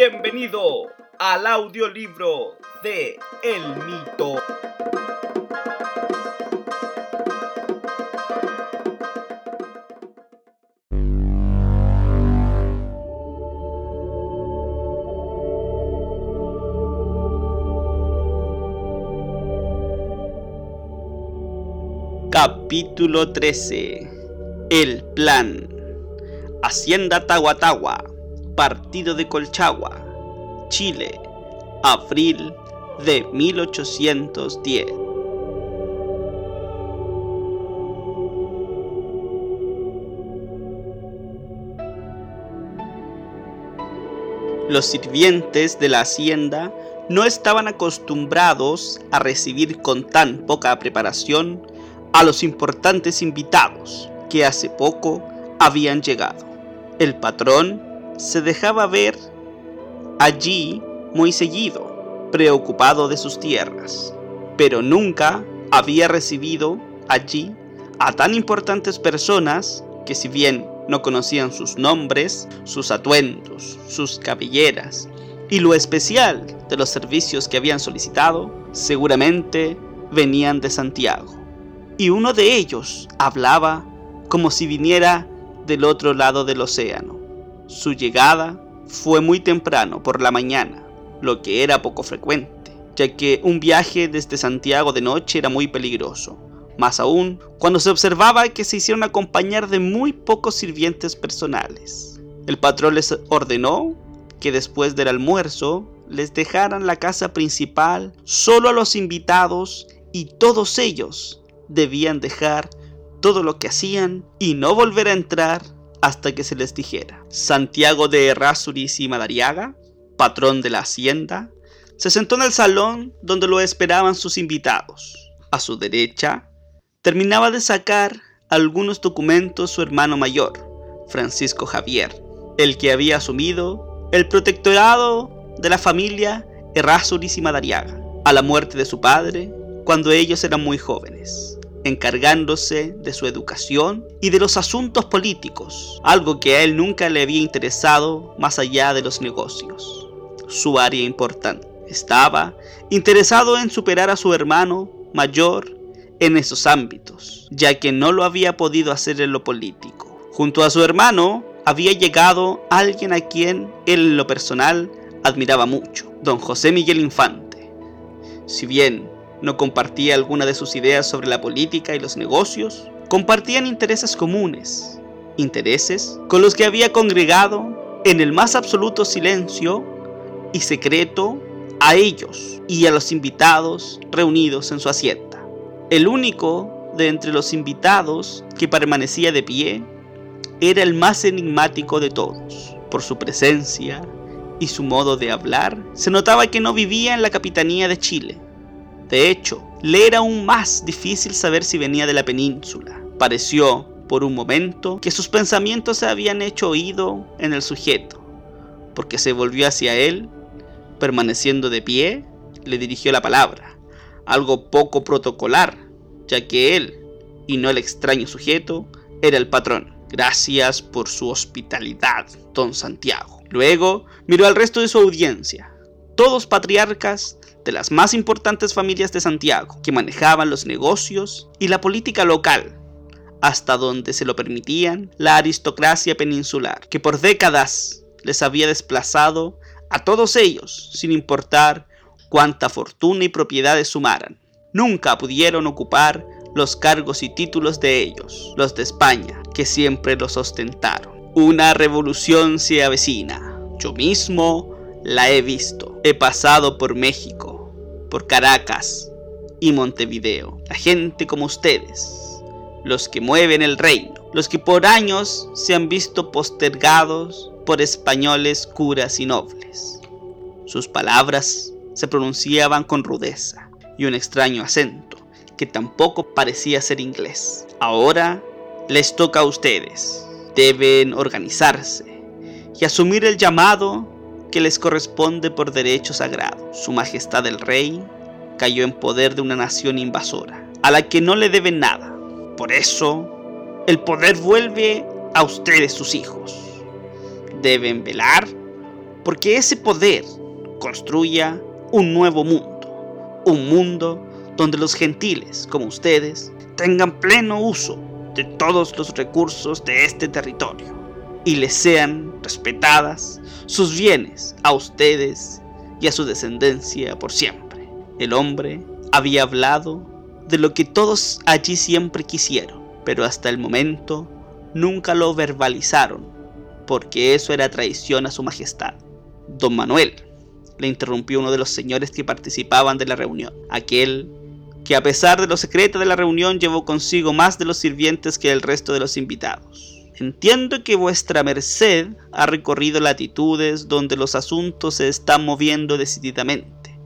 Bienvenido al audiolibro de El Mito. Capítulo 13 El Plan. Hacienda Tahuatahua Partido de Colchagua Chile Abril de 1810 Los sirvientes de la hacienda no estaban acostumbrados a recibir con tan poca preparación a los importantes invitados que hace poco habían llegado. El patrón se dejaba ver allí muy seguido, preocupado de sus tierras, pero nunca había recibido allí a tan importantes personas que si bien no conocían sus nombres, sus atuendos, sus cabelleras y lo especial de los servicios que habían solicitado, seguramente venían de Santiago y uno de ellos hablaba como si viniera del otro lado del océano. Su llegada fue muy temprano por la mañana, lo que era poco frecuente, ya que un viaje desde Santiago de noche era muy peligroso, más aún cuando se observaba que se hicieron acompañar de muy pocos sirvientes personales. El patrón les ordenó que después del almuerzo les dejaran la casa principal solo a los invitados y todos ellos debían dejar todo lo que hacían y no volver a entrar hasta que se les dijera. Santiago de Errázuriz y Madariaga, patrón de la hacienda, se sentó en el salón donde lo esperaban sus invitados. A su derecha, terminaba de sacar algunos documentos su hermano mayor, Francisco Javier, el que había asumido el protectorado de la familia Errázuriz y Madariaga, a la muerte de su padre, cuando ellos eran muy jóvenes encargándose de su educación y de los asuntos políticos, algo que a él nunca le había interesado más allá de los negocios. Su área importante. Estaba interesado en superar a su hermano mayor en esos ámbitos, ya que no lo había podido hacer en lo político. Junto a su hermano había llegado alguien a quien él en lo personal admiraba mucho, don José Miguel Infante. Si bien no compartía alguna de sus ideas sobre la política y los negocios, compartían intereses comunes, intereses con los que había congregado en el más absoluto silencio y secreto a ellos y a los invitados reunidos en su hacienda. El único de entre los invitados que permanecía de pie era el más enigmático de todos. Por su presencia y su modo de hablar, se notaba que no vivía en la capitanía de Chile, de hecho, le era aún más difícil saber si venía de la península. Pareció, por un momento, que sus pensamientos se habían hecho oído en el sujeto, porque se volvió hacia él, permaneciendo de pie, le dirigió la palabra, algo poco protocolar, ya que él, y no el extraño sujeto, era el patrón. Gracias por su hospitalidad, don Santiago. Luego miró al resto de su audiencia, todos patriarcas de las más importantes familias de Santiago, que manejaban los negocios y la política local, hasta donde se lo permitían la aristocracia peninsular, que por décadas les había desplazado a todos ellos, sin importar cuánta fortuna y propiedades sumaran. Nunca pudieron ocupar los cargos y títulos de ellos, los de España, que siempre los ostentaron. Una revolución se avecina. Yo mismo la he visto. He pasado por México por Caracas y Montevideo. La gente como ustedes, los que mueven el reino, los que por años se han visto postergados por españoles curas y nobles. Sus palabras se pronunciaban con rudeza y un extraño acento que tampoco parecía ser inglés. Ahora les toca a ustedes. Deben organizarse y asumir el llamado que les corresponde por derecho sagrado. Su Majestad el Rey cayó en poder de una nación invasora, a la que no le deben nada. Por eso, el poder vuelve a ustedes sus hijos. Deben velar porque ese poder construya un nuevo mundo, un mundo donde los gentiles como ustedes tengan pleno uso de todos los recursos de este territorio y les sean respetadas sus bienes a ustedes y a su descendencia por siempre. El hombre había hablado de lo que todos allí siempre quisieron, pero hasta el momento nunca lo verbalizaron, porque eso era traición a su majestad. Don Manuel, le interrumpió uno de los señores que participaban de la reunión, aquel que a pesar de lo secreto de la reunión llevó consigo más de los sirvientes que el resto de los invitados. Entiendo que vuestra merced ha recorrido latitudes donde los asuntos se están moviendo decididamente.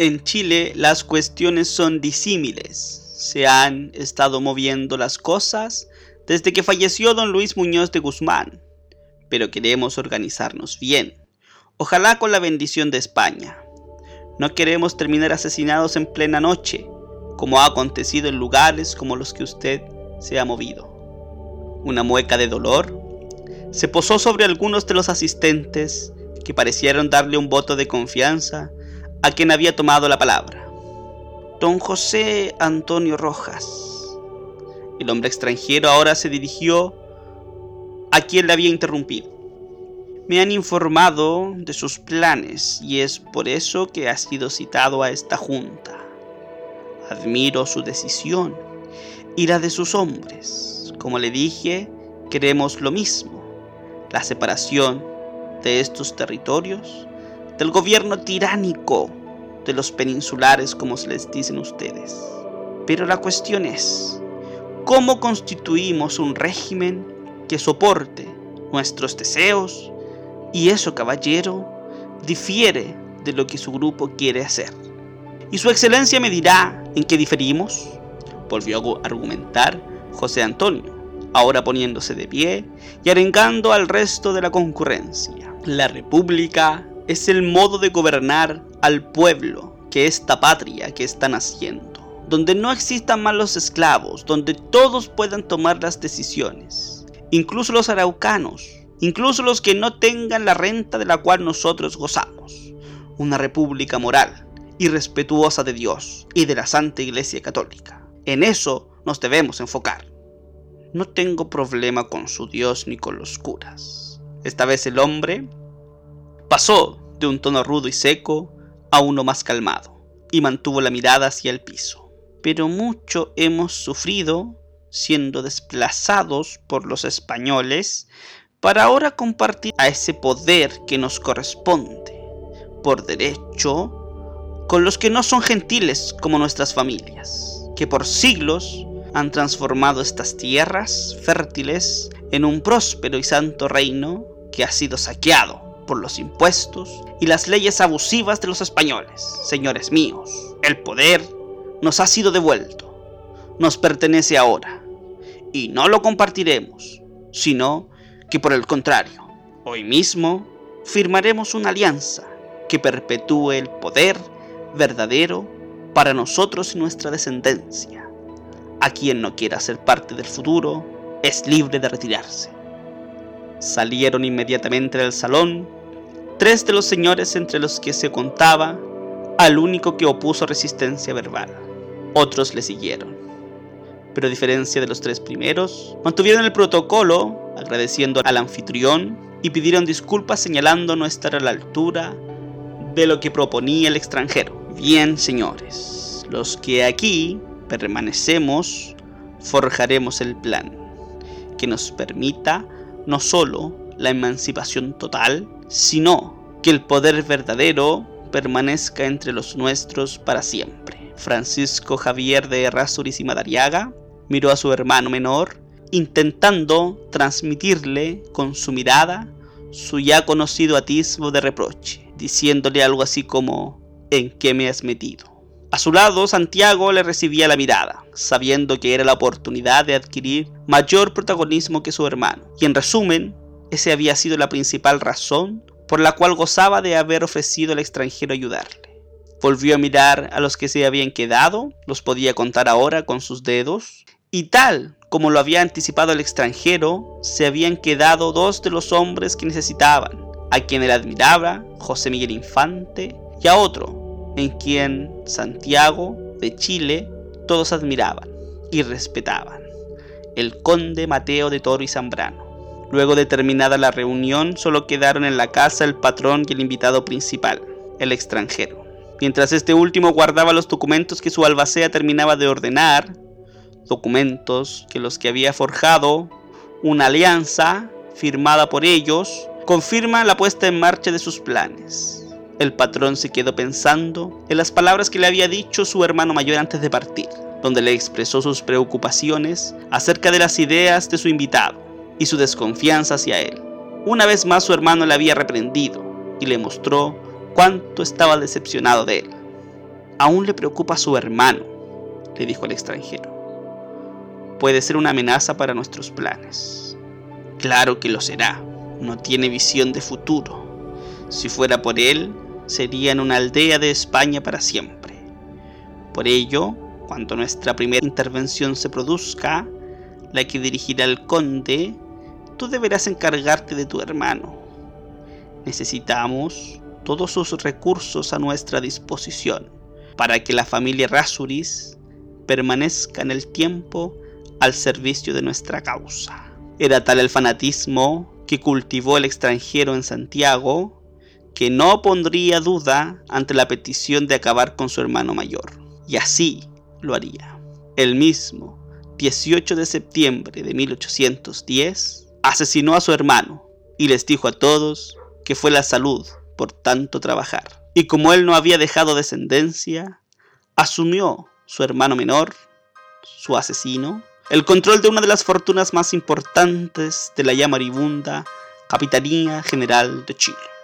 En Chile las cuestiones son disímiles. Se han estado moviendo las cosas desde que falleció don Luis Muñoz de Guzmán. Pero queremos organizarnos bien. Ojalá con la bendición de España. No queremos terminar asesinados en plena noche, como ha acontecido en lugares como los que usted se ha movido una mueca de dolor, se posó sobre algunos de los asistentes que parecieron darle un voto de confianza a quien había tomado la palabra. Don José Antonio Rojas. El hombre extranjero ahora se dirigió a quien le había interrumpido. Me han informado de sus planes y es por eso que ha sido citado a esta junta. Admiro su decisión y la de sus hombres como le dije, queremos lo mismo, la separación de estos territorios del gobierno tiránico de los peninsulares como se les dicen ustedes. Pero la cuestión es, ¿cómo constituimos un régimen que soporte nuestros deseos? Y eso, caballero, difiere de lo que su grupo quiere hacer. Y su excelencia me dirá en qué diferimos. Volvió a argumentar José Antonio, ahora poniéndose de pie y arengando al resto de la concurrencia. La república es el modo de gobernar al pueblo que esta patria que están haciendo, donde no existan malos esclavos, donde todos puedan tomar las decisiones, incluso los araucanos, incluso los que no tengan la renta de la cual nosotros gozamos. Una república moral y respetuosa de Dios y de la Santa Iglesia Católica. En eso nos debemos enfocar. No tengo problema con su Dios ni con los curas. Esta vez el hombre pasó de un tono rudo y seco a uno más calmado y mantuvo la mirada hacia el piso. Pero mucho hemos sufrido siendo desplazados por los españoles para ahora compartir a ese poder que nos corresponde por derecho con los que no son gentiles como nuestras familias, que por siglos han transformado estas tierras fértiles en un próspero y santo reino que ha sido saqueado por los impuestos y las leyes abusivas de los españoles. Señores míos, el poder nos ha sido devuelto, nos pertenece ahora, y no lo compartiremos, sino que por el contrario, hoy mismo firmaremos una alianza que perpetúe el poder verdadero para nosotros y nuestra descendencia. A quien no quiera ser parte del futuro es libre de retirarse. Salieron inmediatamente del salón tres de los señores entre los que se contaba al único que opuso resistencia verbal. Otros le siguieron. Pero a diferencia de los tres primeros, mantuvieron el protocolo agradeciendo al anfitrión y pidieron disculpas señalando no estar a la altura de lo que proponía el extranjero. Bien, señores, los que aquí permanecemos, forjaremos el plan que nos permita no solo la emancipación total, sino que el poder verdadero permanezca entre los nuestros para siempre. Francisco Javier de Errázuriz y Madariaga miró a su hermano menor, intentando transmitirle con su mirada su ya conocido atisbo de reproche, diciéndole algo así como ¿en qué me has metido? A su lado, Santiago le recibía la mirada, sabiendo que era la oportunidad de adquirir mayor protagonismo que su hermano. Y en resumen, esa había sido la principal razón por la cual gozaba de haber ofrecido al extranjero ayudarle. Volvió a mirar a los que se habían quedado, los podía contar ahora con sus dedos, y tal como lo había anticipado el extranjero, se habían quedado dos de los hombres que necesitaban, a quien él admiraba, José Miguel Infante, y a otro, en quien Santiago de Chile todos admiraban y respetaban, el conde Mateo de Toro y Zambrano. Luego de terminada la reunión, solo quedaron en la casa el patrón y el invitado principal, el extranjero. Mientras este último guardaba los documentos que su albacea terminaba de ordenar, documentos que los que había forjado una alianza firmada por ellos confirma la puesta en marcha de sus planes. El patrón se quedó pensando en las palabras que le había dicho su hermano mayor antes de partir, donde le expresó sus preocupaciones acerca de las ideas de su invitado y su desconfianza hacia él. Una vez más su hermano le había reprendido y le mostró cuánto estaba decepcionado de él. Aún le preocupa a su hermano, le dijo el extranjero. Puede ser una amenaza para nuestros planes. Claro que lo será. No tiene visión de futuro. Si fuera por él, sería en una aldea de España para siempre. Por ello, cuando nuestra primera intervención se produzca, la que dirigirá el conde, tú deberás encargarte de tu hermano. Necesitamos todos sus recursos a nuestra disposición para que la familia Rasuris permanezca en el tiempo al servicio de nuestra causa. Era tal el fanatismo que cultivó el extranjero en Santiago que no pondría duda ante la petición de acabar con su hermano mayor. Y así lo haría. El mismo 18 de septiembre de 1810 asesinó a su hermano y les dijo a todos que fue la salud por tanto trabajar. Y como él no había dejado descendencia, asumió su hermano menor, su asesino, el control de una de las fortunas más importantes de la ya maribunda Capitanía General de Chile.